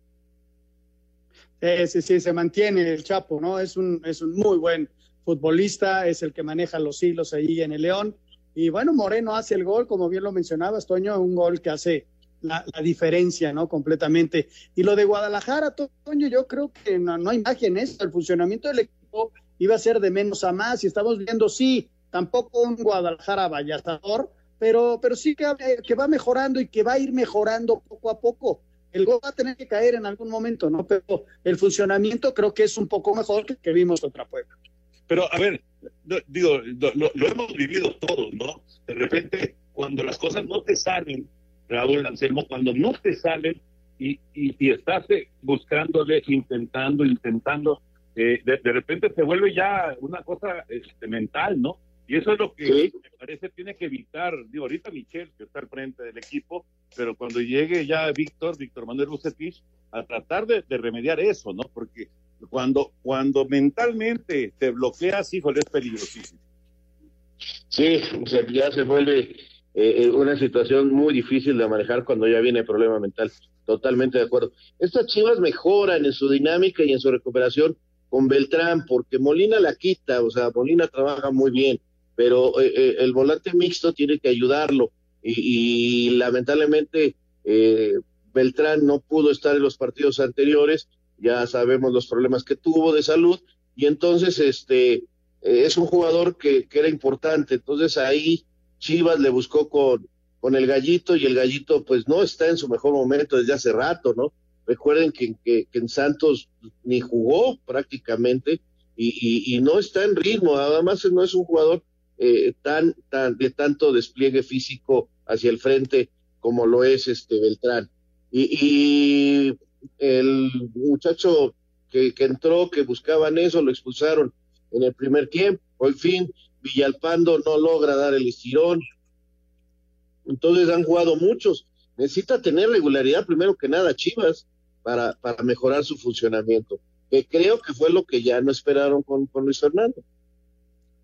sí, sí, se mantiene el Chapo, ¿no? Es un, es un muy buen futbolista, es el que maneja los hilos ahí en el León. Y bueno, Moreno hace el gol, como bien lo mencionabas, Toño, un gol que hace la, diferencia, ¿no? Completamente. Y lo de Guadalajara, Toño, yo creo que no, no hay magia en eso. El funcionamiento del equipo iba a ser de menos a más y estamos viendo, sí, tampoco un Guadalajara vallazador, pero, pero sí que, que va mejorando y que va a ir mejorando poco a poco. El gol va a tener que caer en algún momento, ¿no? Pero el funcionamiento creo que es un poco mejor que vimos otra Puebla. Pero, a ver, digo, lo hemos vivido todos, ¿no? De repente, cuando las cosas no te salen, Raúl Anselmo, cuando no te salen y, y, estás eh, buscándole, intentando, intentando, eh, de, repente se vuelve ya una cosa este, mental, ¿no? Y eso es lo que me parece tiene que evitar, digo, ahorita Michel, que está al frente del equipo, pero cuando llegue ya Víctor, Víctor Manuel Bucetich, a tratar de, remediar eso, ¿no? Porque cuando, cuando mentalmente te bloqueas, híjole, es peligrosísimo. Sí, o sea, ya se vuelve eh, eh, una situación muy difícil de manejar cuando ya viene problema mental. Totalmente de acuerdo. Estas chivas mejoran en su dinámica y en su recuperación con Beltrán, porque Molina la quita, o sea, Molina trabaja muy bien, pero eh, el volante mixto tiene que ayudarlo y, lamentablemente Beltrán no pudo estar en los partidos anteriores, ya sabemos los problemas que tuvo de salud y entonces este es un jugador que era importante, entonces ahí Chivas le buscó con, con el gallito y el gallito pues no está en su mejor momento desde hace rato, ¿no? Recuerden que, en Santos ni jugó prácticamente y, no está en ritmo, además no es un jugador eh, tan, tan de tanto despliegue físico hacia el frente como lo es este Beltrán. Y, y el muchacho que, que, entró, que buscaban eso, lo expulsaron en el primer tiempo. Por fin, Villalpando no logra dar el estirón. Entonces han jugado muchos. Necesita tener regularidad primero que nada Chivas para, para mejorar su funcionamiento, que creo que fue lo que ya no esperaron con, con Luis Fernando.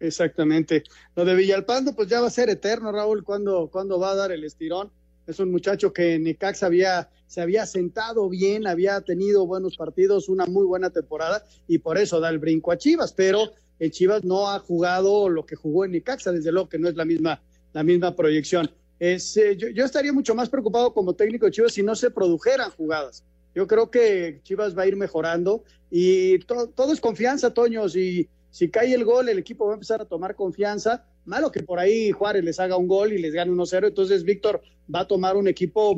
Exactamente. Lo de Villalpando, pues ya va a ser eterno, Raúl, cuando, cuando va a dar el estirón. Es un muchacho que en Necax había, se había sentado bien, había tenido buenos partidos, una muy buena temporada, y por eso da el brinco a Chivas, pero en Chivas no ha jugado lo que jugó en Necaxa, desde luego que no es la misma, la misma proyección. Eh, yo, estaría mucho más preocupado como técnico de Chivas si no se produjeran jugadas. Yo creo que Chivas va a ir mejorando y todo es confianza, Toño. Si, si cae el gol, el equipo va a empezar a tomar confianza. Malo que por ahí Juárez les haga un gol y les gane 1-0. Entonces Víctor va a tomar un equipo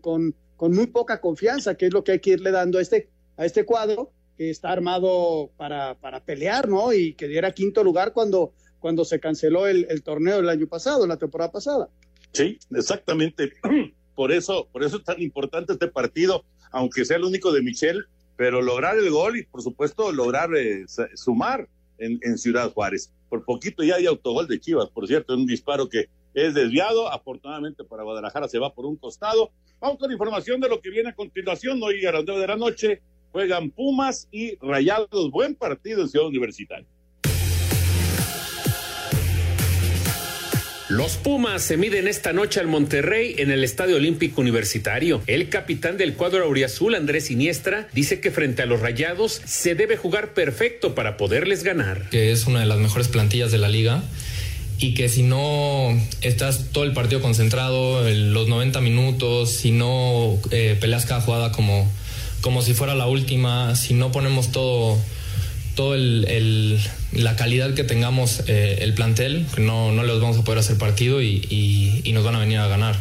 con, con muy poca confianza, que es lo que hay que irle dando a este, a este cuadro que está armado para, para pelear, ¿no? Y que diera quinto lugar cuando, cuando se canceló el, el torneo del año pasado, la temporada pasada. Sí, exactamente. <clears throat> Por eso, por eso es tan importante este partido, aunque sea el único de Michel, pero lograr el gol y por supuesto lograr eh, sumar en, en, Ciudad Juárez. Por poquito ya hay autogol de Chivas, por cierto, un disparo que es desviado, afortunadamente para Guadalajara se va por un costado. Vamos con información de lo que viene a continuación, hoy a las nueve de la noche juegan Pumas y Rayados, buen partido en Ciudad Universitaria. Los Pumas se miden esta noche al Monterrey en el Estadio Olímpico Universitario. El capitán del cuadro auriazul, Andrés Iniestra, dice que frente a los Rayados se debe jugar perfecto para poderles ganar. Que es una de las mejores plantillas de la liga y que si no estás todo el partido concentrado, los 90 minutos, si no eh, peleas cada jugada como, como si fuera la última, si no ponemos todo todo el, la calidad que tengamos eh, el plantel, no, no les vamos a poder hacer partido y, y, nos van a venir a ganar.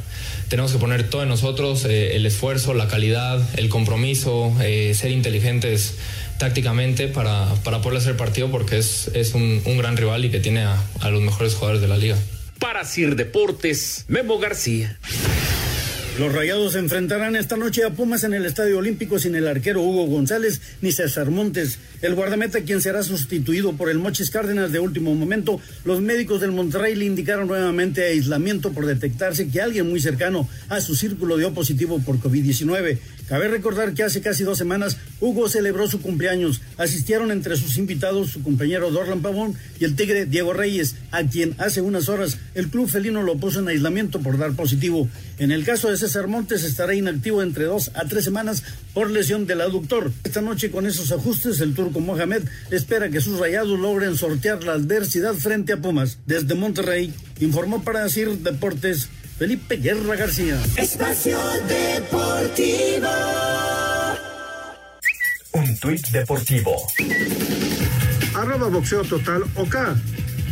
Tenemos que poner todo en nosotros, eh, el esfuerzo, la calidad, el compromiso, eh, ser inteligentes tácticamente para, para poder hacer partido porque es, es un, un, gran rival y que tiene a, a los mejores jugadores de la liga. Para Sir Deportes, Memo García. Los Rayados enfrentarán esta noche a Pumas en el Estadio Olímpico sin el arquero Hugo González ni César Montes. El guardameta quien será sustituido por el Mochis Cárdenas de último momento. Los médicos del Monterrey le indicaron nuevamente aislamiento por detectarse que alguien muy cercano a su círculo dio positivo por COVID-19. Cabe recordar que hace casi dos semanas Hugo celebró su cumpleaños. Asistieron entre sus invitados su compañero Dorlan Pavón y el tigre Diego Reyes, a quien hace unas horas el club felino lo puso en aislamiento por dar positivo. En el caso de César Montes estará inactivo entre dos a tres semanas por lesión del aductor. Esta noche con esos ajustes el turco Mohamed espera que sus rayados logren sortear la adversidad frente a Pumas. Desde Monterrey informó para decir Deportes Felipe Guerra García. Espacio Deportivo. Un tuit deportivo. Arroba boxeo total OK.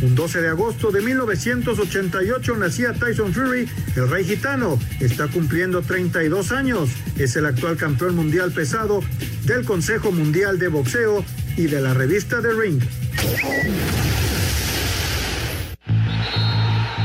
Un 12 de agosto de 1988 nacía Tyson Fury, el rey gitano. Está cumpliendo 32 años. Es el actual campeón mundial pesado del Consejo Mundial de Boxeo y de la revista The Ring.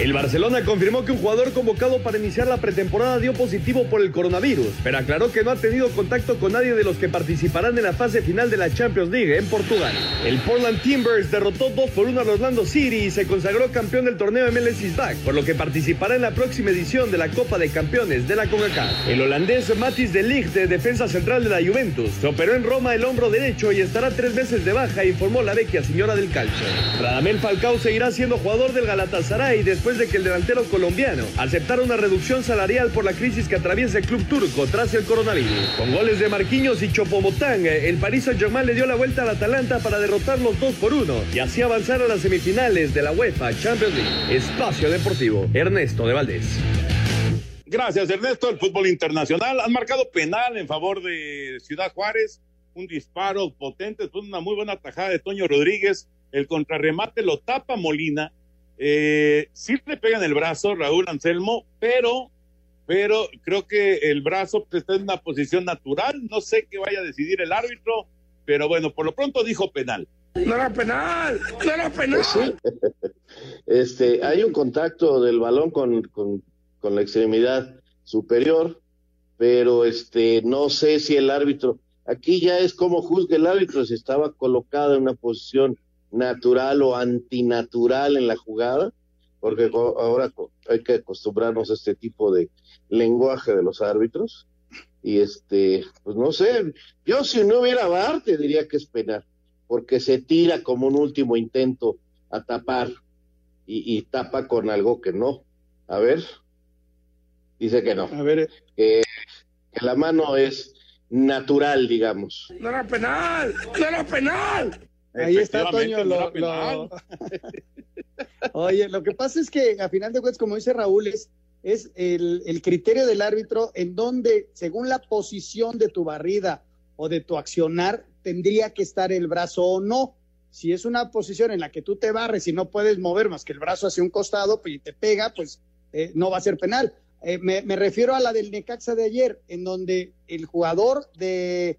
El Barcelona confirmó que un jugador convocado para iniciar la pretemporada dio positivo por el coronavirus, pero aclaró que no ha tenido contacto con nadie de los que participarán en la fase final de la Champions League en Portugal. El Portland Timbers derrotó 2 por 1 al Orlando City y se consagró campeón del torneo MLS is Back, por lo que participará en la próxima edición de la Copa de Campeones de la CONCACAF. El holandés Matis de Ligt, de defensa central de la Juventus, se operó en Roma el hombro derecho y estará tres meses de baja, informó la vecchia señora del calcio. Radamel Falcao seguirá siendo jugador del Galatasaray después de que el delantero colombiano aceptara una reducción salarial por la crisis que atraviesa el club turco tras el coronavirus. Con goles de Marquinhos y Chopomotán, el Paris Saint-Germain le dio la vuelta al Atalanta para derrotarlos dos por uno y así avanzar a las semifinales de la UEFA Champions League. Espacio Deportivo, Ernesto de Valdés. Gracias, Ernesto. El fútbol internacional han marcado penal en favor de Ciudad Juárez. Un disparo potente, fue una muy buena tajada de Toño Rodríguez el contrarremate lo tapa Molina. Eh, sí le pegan el brazo Raúl Anselmo, pero, pero creo que el brazo pues, está en una posición natural. No sé qué vaya a decidir el árbitro, pero bueno, por lo pronto dijo penal. No era penal, no era penal. <laughs> Este, hay un contacto del balón con, con, con la extremidad superior, pero este, no sé si el árbitro, aquí ya es como juzgue el árbitro, si estaba colocado en una posición natural o antinatural en la jugada, porque ahora hay que acostumbrarnos a este tipo de lenguaje de los árbitros. Y este, pues no sé, yo si no hubiera VAR te diría que es penal, porque se tira como un último intento a tapar y, tapa con algo que no. A ver, dice que no. A ver, que, que la mano es natural, digamos. No era penal, no era penal. Ahí está, Toño. Lo, lo... <laughs> Oye, lo que pasa es que a final de cuentas, como dice Raúl, es, es el, el, criterio del árbitro en donde, según la posición de tu barrida o de tu accionar, tendría que estar el brazo o no. Si es una posición en la que tú te barres y no puedes mover más que el brazo hacia un costado pues, y te pega, pues eh, no va a ser penal. Eh, me, me, refiero a la del Necaxa de ayer, en donde el jugador de,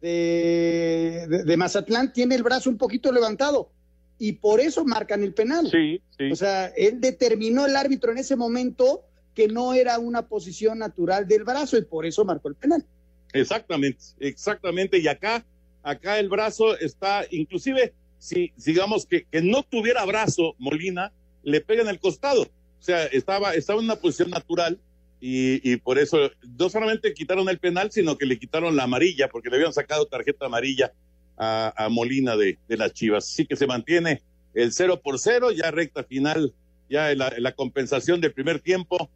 de, de, Mazatlán tiene el brazo un poquito levantado y por eso marcan el penal. Sí, sí. O sea, él determinó el árbitro en ese momento que no era una posición natural del brazo y por eso marcó el penal. Exactamente, exactamente. Y acá, acá el brazo está, inclusive, si digamos que, que no tuviera brazo Molina, le pega en el costado. O sea, estaba, estaba en una posición natural y, por eso no solamente quitaron el penal, sino que le quitaron la amarilla, porque le habían sacado tarjeta amarilla a, Molina de, las Chivas. Así que se mantiene el cero por cero, ya recta final, ya la, la compensación del primer tiempo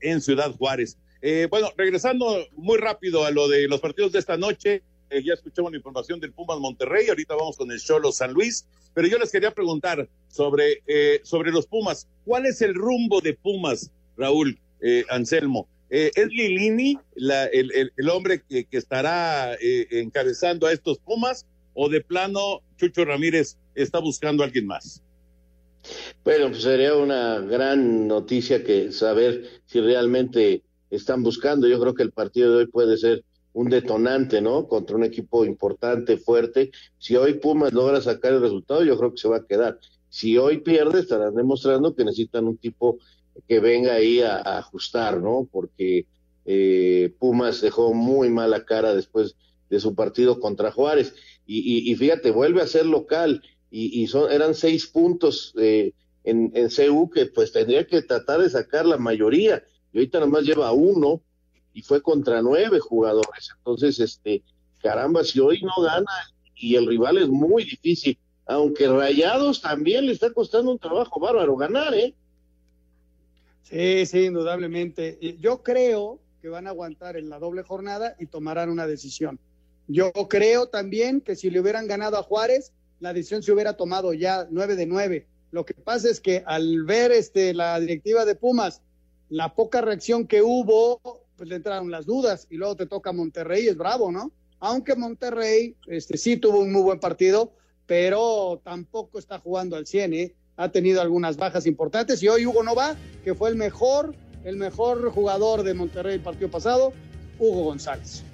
en Ciudad Juárez. Eh, bueno, regresando muy rápido a lo de los partidos de esta noche, eh, ya escuchamos la información del Pumas Monterrey, ahorita vamos con el Cholo San Luis, pero yo les quería preguntar sobre, eh, sobre los Pumas. ¿Cuál es el rumbo de Pumas, Raúl? Eh, Anselmo. Eh, ¿Es Lilini el, hombre que, que estará eh, encabezando a estos Pumas o de plano Chucho Ramírez está buscando a alguien más? Bueno, pues sería una gran noticia que saber si realmente están buscando. Yo creo que el partido de hoy puede ser un detonante, ¿no? Contra un equipo importante, fuerte. Si hoy Pumas logra sacar el resultado, yo creo que se va a quedar. Si hoy pierde, estarán demostrando que necesitan un tipo que venga ahí a, ajustar, ¿no? Porque eh, Pumas dejó muy mala cara después de su partido contra Juárez. Y, y, y fíjate, vuelve a ser local y, y son, eran seis puntos eh, en, en CU que pues tendría que tratar de sacar la mayoría. Y ahorita nomás lleva uno y fue contra nueve jugadores. Entonces, este, caramba, si hoy no gana y el rival es muy difícil, aunque Rayados también le está costando un trabajo bárbaro ganar, ¿eh? Sí, sí, indudablemente. Yo creo que van a aguantar en la doble jornada y tomarán una decisión. Yo creo también que si le hubieran ganado a Juárez, la decisión se hubiera tomado ya nueve de nueve. Lo que pasa es que al ver este, la directiva de Pumas, la poca reacción que hubo, pues le entraron las dudas y luego te toca Monterrey, es bravo, ¿no? Aunque Monterrey este, sí tuvo un muy buen partido, pero tampoco está jugando al 100, ¿eh? Ha tenido algunas bajas importantes y hoy Hugo Nova, que fue el mejor, el mejor jugador de Monterrey el partido pasado, Hugo González.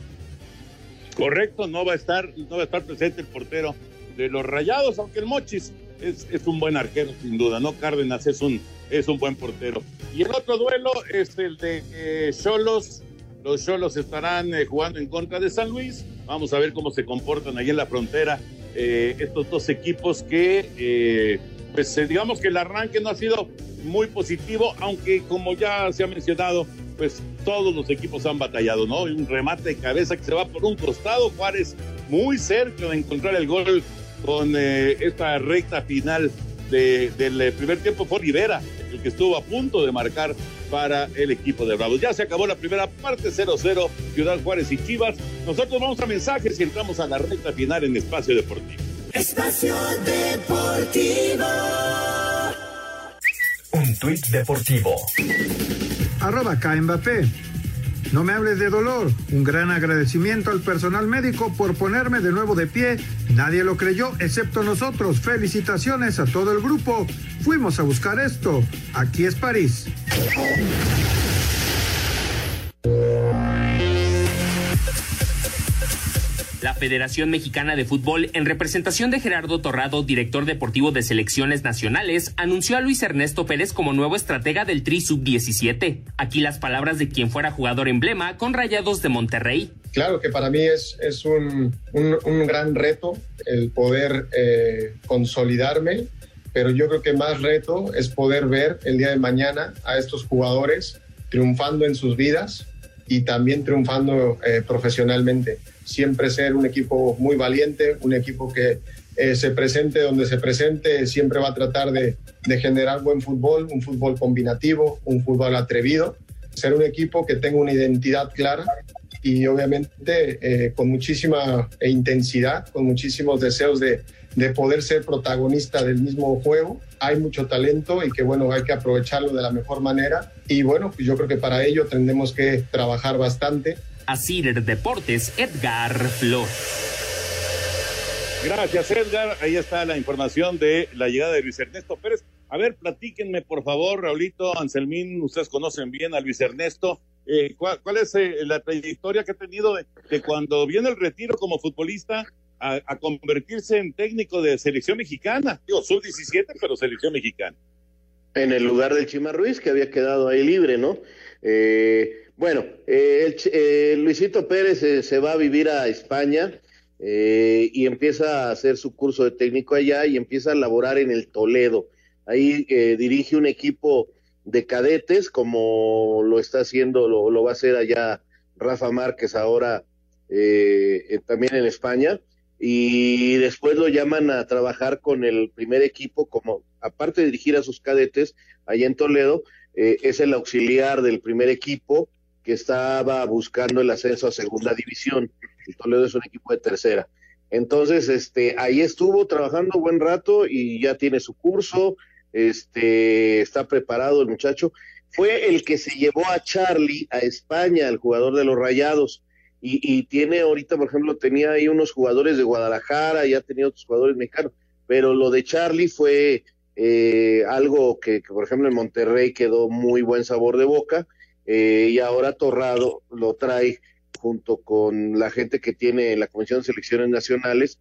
Correcto, no va a estar, no va a estar presente el portero de los Rayados, aunque el Mochis es, es un buen arquero sin duda, ¿no? Cárdenas es un, es un buen portero. Y el otro duelo es el de Cholos. Eh, los Cholos estarán eh, jugando en contra de San Luis. Vamos a ver cómo se comportan ahí en la frontera eh, estos dos equipos que pues eh, digamos que el arranque no ha sido muy positivo, aunque como ya se ha mencionado, pues todos los equipos han batallado, ¿no? Un remate de cabeza que se va por un costado, Juárez muy cerca de encontrar el gol con eh, esta recta final de, del eh, primer tiempo fue Rivera, el que estuvo a punto de marcar para el equipo de Bravos. Ya se acabó la primera parte, 0-0, Ciudad Juárez y Chivas. Nosotros vamos a mensajes y entramos a la recta final en Espacio Deportivo. Espacio Deportivo. Un tuit deportivo. Arroba Mbappé. No me hables de dolor. Un gran agradecimiento al personal médico por ponerme de nuevo de pie. Nadie lo creyó excepto nosotros. Felicitaciones a todo el grupo. Fuimos a buscar esto. Aquí es París. La Federación Mexicana de Fútbol, en representación de Gerardo Torrado, director deportivo de selecciones nacionales, anunció a Luis Ernesto Pérez como nuevo estratega del Tri Sub-17. Aquí las palabras de quien fuera jugador emblema con Rayados de Monterrey. Claro que para mí es, es un, un, gran reto el poder eh, consolidarme, pero yo creo que más reto es poder ver el día de mañana a estos jugadores triunfando en sus vidas y también triunfando eh, profesionalmente. Siempre ser un equipo muy valiente, un equipo que eh, se presente donde se presente, siempre va a tratar de, de, generar buen fútbol, un fútbol combinativo, un fútbol atrevido, ser un equipo que tenga una identidad clara y obviamente eh, con muchísima intensidad, con muchísimos deseos de, de poder ser protagonista del mismo juego. Hay mucho talento y que bueno, hay que aprovecharlo de la mejor manera. Y bueno, pues yo creo que para ello tendremos que trabajar bastante. A Cider Deportes, Edgar Flor. Gracias, Edgar. Ahí está la información de la llegada de Luis Ernesto Pérez. A ver, platíquenme, por favor, Raulito, Anselmín, ustedes conocen bien a Luis Ernesto. Eh, ¿cuál, ¿cuál, es eh, la trayectoria que ha tenido de, de, cuando viene el retiro como futbolista a, convertirse en técnico de selección mexicana? Digo, sub-17, pero selección mexicana. En el lugar del Chima Ruiz, que había quedado ahí libre, ¿no? Eh, bueno, eh, el, Luisito Pérez se va a vivir a España eh, y empieza a hacer su curso de técnico allá y empieza a laborar en el Toledo. Ahí eh, dirige un equipo de cadetes, como lo está haciendo, lo, lo va a hacer allá Rafa Márquez ahora también en España. Y después lo llaman a trabajar con el primer equipo, como aparte de dirigir a sus cadetes allá en Toledo, es el auxiliar del primer equipo que estaba buscando el ascenso a segunda división. El Toledo es un equipo de tercera. Entonces, este, ahí estuvo trabajando buen rato y ya tiene su curso, este, está preparado el muchacho. Fue el que se llevó a Charlie a España, el jugador de los Rayados, y, y tiene ahorita, por ejemplo, tenía ahí unos jugadores de Guadalajara, ya tenía otros jugadores mexicanos, pero lo de Charlie fue eh, algo que, que, por ejemplo, en Monterrey quedó muy buen sabor de boca, eh, y ahora Torrado lo trae junto con la gente que tiene la Comisión de Selecciones Nacionales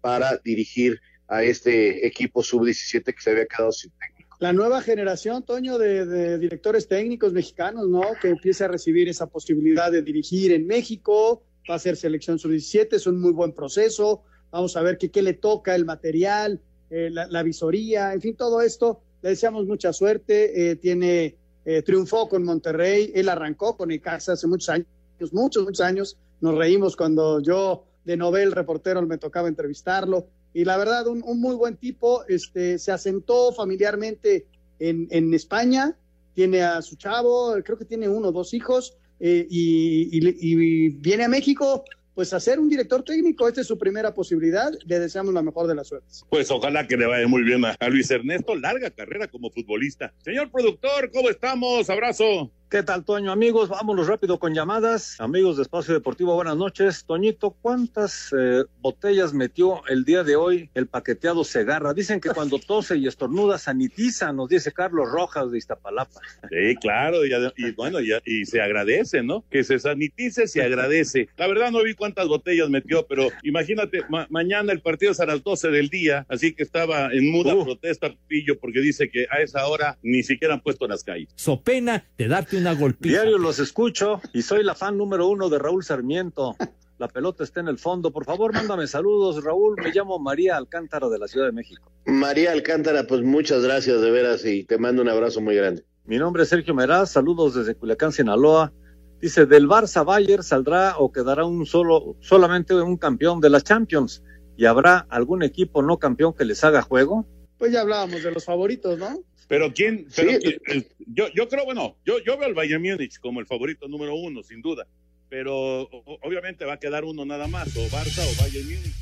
para dirigir a este equipo sub-17 que se había quedado sin técnico. La nueva generación, Toño, de, directores técnicos mexicanos, ¿no? Que empiece a recibir esa posibilidad de dirigir en México, va a ser selección sub-17, es un muy buen proceso, vamos a ver qué, le toca, el material, eh, la, visoría, en fin, todo esto. Le deseamos mucha suerte, eh, tiene eh, triunfó con Monterrey, él arrancó con Icaza hace muchos años, muchos, muchos años. Nos reímos cuando yo, de novel reportero, me tocaba entrevistarlo. Y la verdad, un, muy buen tipo, este, se asentó familiarmente en, en, España, tiene a su chavo, creo que tiene uno o dos hijos, eh, y, y, y viene a México pues a ser un director técnico, esta es su primera posibilidad, le deseamos la mejor de las suertes. Pues ojalá que le vaya muy bien a Luis Ernesto, larga carrera como futbolista. Señor productor, ¿cómo estamos? Abrazo. ¿Qué tal, Toño? Amigos, vámonos rápido con llamadas. Amigos de Espacio Deportivo, buenas noches. Toñito, ¿cuántas eh, botellas metió el día de hoy el paqueteado Segarra? Dicen que cuando tose y estornuda sanitiza, nos dice Carlos Rojas de Iztapalapa. Sí, claro, y, y bueno, y, y, se agradece, ¿no? Que se sanitice, se agradece. La verdad no vi cuántas botellas metió, pero imagínate, ma mañana el partido es a las 12 del día, así que estaba en muda uh. protesta Pillo porque dice que a esa hora ni siquiera han puesto las calles. So pena de darte una golpiza. Diario los escucho y soy la fan número uno de Raúl Sarmiento. La pelota está en el fondo. Por favor, mándame saludos, Raúl. Me llamo María Alcántara de la Ciudad de México. María Alcántara, pues muchas gracias de veras y te mando un abrazo muy grande. Mi nombre es Sergio Meraz. Saludos desde Culiacán, Sinaloa. Dice, del Barça Bayer saldrá o quedará un solo, solamente un campeón de la Champions. ¿Y habrá algún equipo no campeón que les haga juego? Pues ya hablábamos de los favoritos, ¿no? Pero quién, pero sí. quién, yo, yo creo, bueno, yo, yo veo al Bayern Múnich como el favorito número uno, sin duda. Pero o, obviamente va a quedar uno nada más, o Barça o Bayern Múnich.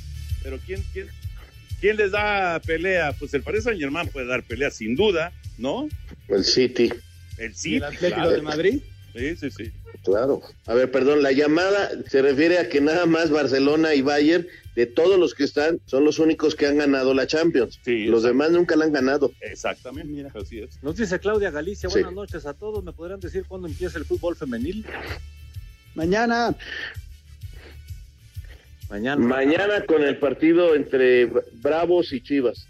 Pero quién, quién, quién les da pelea? Pues el Paris Saint Germain puede dar pelea sin duda, ¿no? El City. El City. ¿El Atlético claro. de Madrid? Sí, sí, sí. Claro. A ver, perdón, la llamada se refiere a que nada más Barcelona y Bayern, de todos los que están, son los únicos que han ganado la Champions. Sí, los demás nunca la han ganado. Exactamente, así es. Nos dice Claudia Galicia, Sí. buenas noches a todos. ¿Me podrían decir cuándo empieza el fútbol femenil? Mañana. Mañana. Mañana con el partido entre Bravos y Chivas.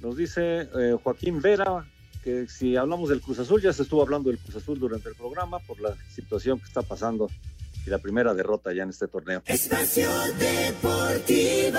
Nos dice eh, Joaquín Vera que si hablamos del Cruz Azul, ya se estuvo hablando del Cruz Azul durante el programa por la situación que está pasando y la primera derrota ya en este torneo. Espacio Deportivo.